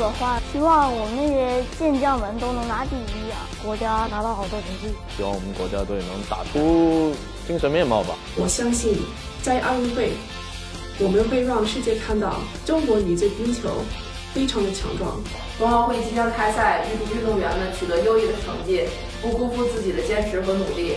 的话希望我们那些健将们都能拿第一啊。国家拿到好多成绩。希望我们国家队能打出精神面貌吧。我相信在奥运会我们会让世界看到中国女子冰球非常的强壮。冬奥会即将开赛预祝运动员们取得优异的成绩不辜负自己的坚持和努力。